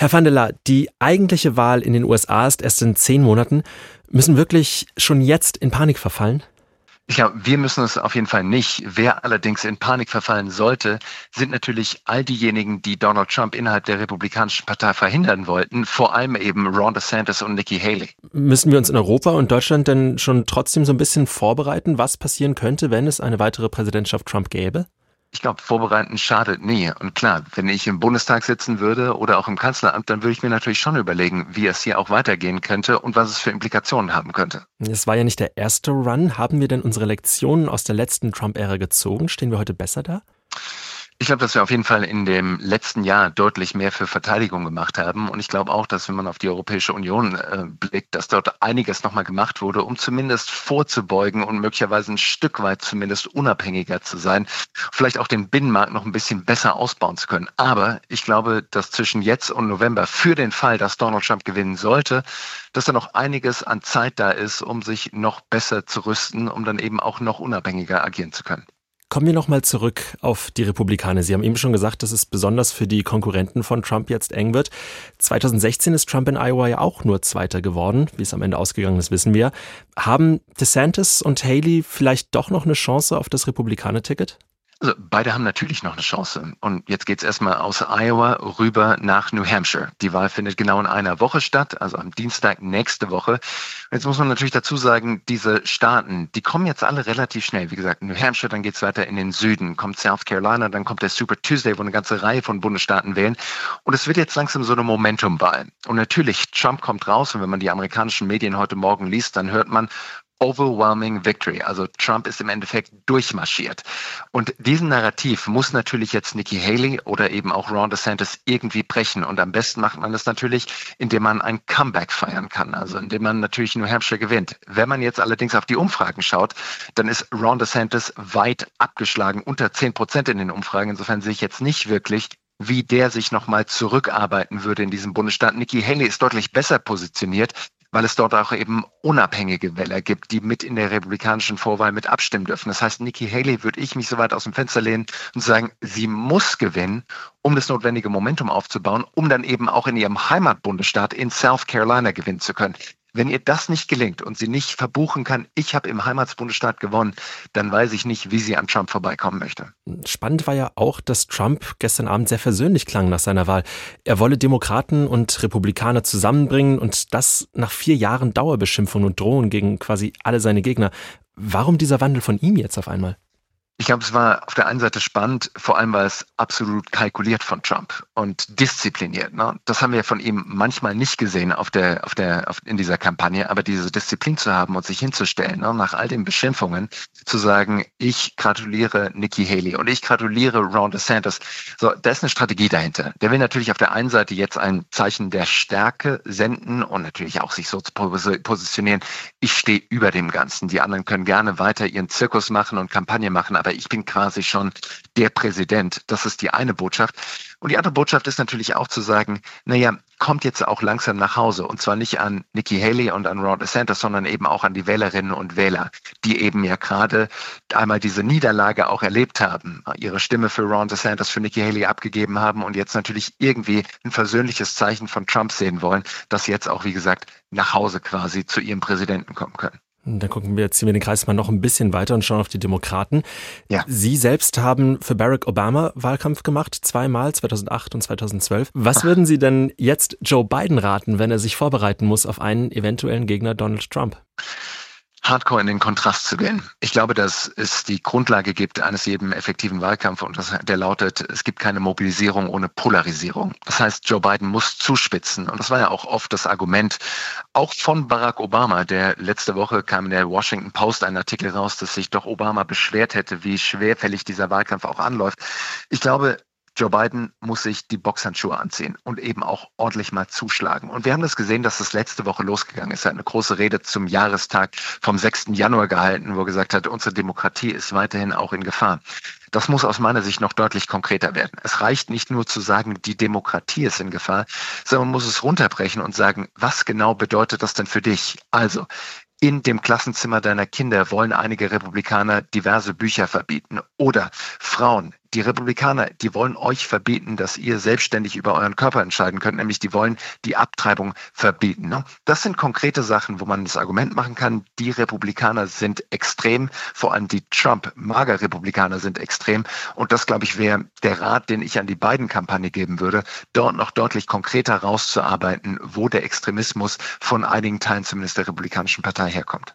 Herr van der La, die eigentliche Wahl in den USA ist erst in zehn Monaten. Müssen wirklich schon jetzt in Panik verfallen? Ja, wir müssen es auf jeden Fall nicht. Wer allerdings in Panik verfallen sollte, sind natürlich all diejenigen, die Donald Trump innerhalb der Republikanischen Partei verhindern wollten, vor allem eben Ron DeSantis und Nikki Haley. Müssen wir uns in Europa und Deutschland denn schon trotzdem so ein bisschen vorbereiten, was passieren könnte, wenn es eine weitere Präsidentschaft Trump gäbe? Ich glaube, vorbereiten schadet nie. Und klar, wenn ich im Bundestag sitzen würde oder auch im Kanzleramt, dann würde ich mir natürlich schon überlegen, wie es hier auch weitergehen könnte und was es für Implikationen haben könnte. Es war ja nicht der erste Run. Haben wir denn unsere Lektionen aus der letzten Trump-Ära gezogen? Stehen wir heute besser da? Ich glaube, dass wir auf jeden Fall in dem letzten Jahr deutlich mehr für Verteidigung gemacht haben. Und ich glaube auch, dass wenn man auf die Europäische Union äh, blickt, dass dort einiges nochmal gemacht wurde, um zumindest vorzubeugen und möglicherweise ein Stück weit zumindest unabhängiger zu sein, vielleicht auch den Binnenmarkt noch ein bisschen besser ausbauen zu können. Aber ich glaube, dass zwischen jetzt und November für den Fall, dass Donald Trump gewinnen sollte, dass da noch einiges an Zeit da ist, um sich noch besser zu rüsten, um dann eben auch noch unabhängiger agieren zu können. Kommen wir nochmal zurück auf die Republikaner. Sie haben eben schon gesagt, dass es besonders für die Konkurrenten von Trump jetzt eng wird. 2016 ist Trump in Iowa ja auch nur Zweiter geworden. Wie es am Ende ausgegangen ist, wissen wir. Haben DeSantis und Haley vielleicht doch noch eine Chance auf das Republikaner-Ticket? Also beide haben natürlich noch eine Chance. Und jetzt geht es erstmal aus Iowa rüber nach New Hampshire. Die Wahl findet genau in einer Woche statt, also am Dienstag nächste Woche. Jetzt muss man natürlich dazu sagen, diese Staaten, die kommen jetzt alle relativ schnell. Wie gesagt, New Hampshire, dann geht es weiter in den Süden, kommt South Carolina, dann kommt der Super Tuesday, wo eine ganze Reihe von Bundesstaaten wählen. Und es wird jetzt langsam so eine Momentumwahl. Und natürlich, Trump kommt raus und wenn man die amerikanischen Medien heute Morgen liest, dann hört man, overwhelming victory. Also Trump ist im Endeffekt durchmarschiert. Und diesen Narrativ muss natürlich jetzt Nikki Haley oder eben auch Ron DeSantis irgendwie brechen. Und am besten macht man das natürlich, indem man ein Comeback feiern kann. Also indem man natürlich New Hampshire gewinnt. Wenn man jetzt allerdings auf die Umfragen schaut, dann ist Ron DeSantis weit abgeschlagen, unter 10 Prozent in den Umfragen. Insofern sehe ich jetzt nicht wirklich, wie der sich nochmal zurückarbeiten würde in diesem Bundesstaat. Nikki Haley ist deutlich besser positioniert weil es dort auch eben unabhängige Wähler gibt, die mit in der republikanischen Vorwahl mit abstimmen dürfen. Das heißt, Nikki Haley würde ich mich so weit aus dem Fenster lehnen und sagen, sie muss gewinnen, um das notwendige Momentum aufzubauen, um dann eben auch in ihrem Heimatbundesstaat in South Carolina gewinnen zu können. Wenn ihr das nicht gelingt und sie nicht verbuchen kann, ich habe im Heimatsbundesstaat gewonnen, dann weiß ich nicht, wie sie an Trump vorbeikommen möchte. Spannend war ja auch, dass Trump gestern Abend sehr versöhnlich klang nach seiner Wahl. Er wolle Demokraten und Republikaner zusammenbringen und das nach vier Jahren Dauerbeschimpfung und Drohung gegen quasi alle seine Gegner. Warum dieser Wandel von ihm jetzt auf einmal? Ich glaube, es war auf der einen Seite spannend, vor allem weil es absolut kalkuliert von Trump und diszipliniert. Ne? Das haben wir von ihm manchmal nicht gesehen auf der, auf der, auf, in dieser Kampagne, aber diese Disziplin zu haben und sich hinzustellen, ne? nach all den Beschimpfungen zu sagen, ich gratuliere Nikki Haley und ich gratuliere Ron DeSantis. So, da ist eine Strategie dahinter. Der will natürlich auf der einen Seite jetzt ein Zeichen der Stärke senden und natürlich auch sich so positionieren. Ich stehe über dem Ganzen. Die anderen können gerne weiter ihren Zirkus machen und Kampagne machen, aber aber ich bin quasi schon der Präsident. Das ist die eine Botschaft. Und die andere Botschaft ist natürlich auch zu sagen, naja, kommt jetzt auch langsam nach Hause. Und zwar nicht an Nikki Haley und an Ron DeSantis, sondern eben auch an die Wählerinnen und Wähler, die eben ja gerade einmal diese Niederlage auch erlebt haben, ihre Stimme für Ron DeSantis, für Nikki Haley abgegeben haben und jetzt natürlich irgendwie ein versöhnliches Zeichen von Trump sehen wollen, dass sie jetzt auch, wie gesagt, nach Hause quasi zu ihrem Präsidenten kommen können. Dann gucken wir, ziehen wir den Kreis mal noch ein bisschen weiter und schauen auf die Demokraten. Ja. Sie selbst haben für Barack Obama Wahlkampf gemacht, zweimal, 2008 und 2012. Was Ach. würden Sie denn jetzt Joe Biden raten, wenn er sich vorbereiten muss auf einen eventuellen Gegner Donald Trump? Hardcore in den Kontrast zu gehen. Ich glaube, dass es die Grundlage gibt eines jeden effektiven Wahlkampfs und das, der lautet, es gibt keine Mobilisierung ohne Polarisierung. Das heißt, Joe Biden muss zuspitzen und das war ja auch oft das Argument, auch von Barack Obama, der letzte Woche kam in der Washington Post ein Artikel raus, dass sich doch Obama beschwert hätte, wie schwerfällig dieser Wahlkampf auch anläuft. Ich glaube, Joe Biden muss sich die Boxhandschuhe anziehen und eben auch ordentlich mal zuschlagen. Und wir haben das gesehen, dass das letzte Woche losgegangen ist. Er hat eine große Rede zum Jahrestag vom 6. Januar gehalten, wo er gesagt hat, unsere Demokratie ist weiterhin auch in Gefahr. Das muss aus meiner Sicht noch deutlich konkreter werden. Es reicht nicht nur zu sagen, die Demokratie ist in Gefahr, sondern man muss es runterbrechen und sagen, was genau bedeutet das denn für dich? Also, in dem Klassenzimmer deiner Kinder wollen einige Republikaner diverse Bücher verbieten. Oder Frauen, die Republikaner, die wollen euch verbieten, dass ihr selbstständig über euren Körper entscheiden könnt, nämlich die wollen die Abtreibung verbieten. Ne? Das sind konkrete Sachen, wo man das Argument machen kann, die Republikaner sind extrem, vor allem die Trump-Mager-Republikaner sind extrem. Und das, glaube ich, wäre der Rat, den ich an die beiden Kampagne geben würde, dort noch deutlich konkreter rauszuarbeiten, wo der Extremismus von einigen Teilen zumindest der Republikanischen Partei herkommt.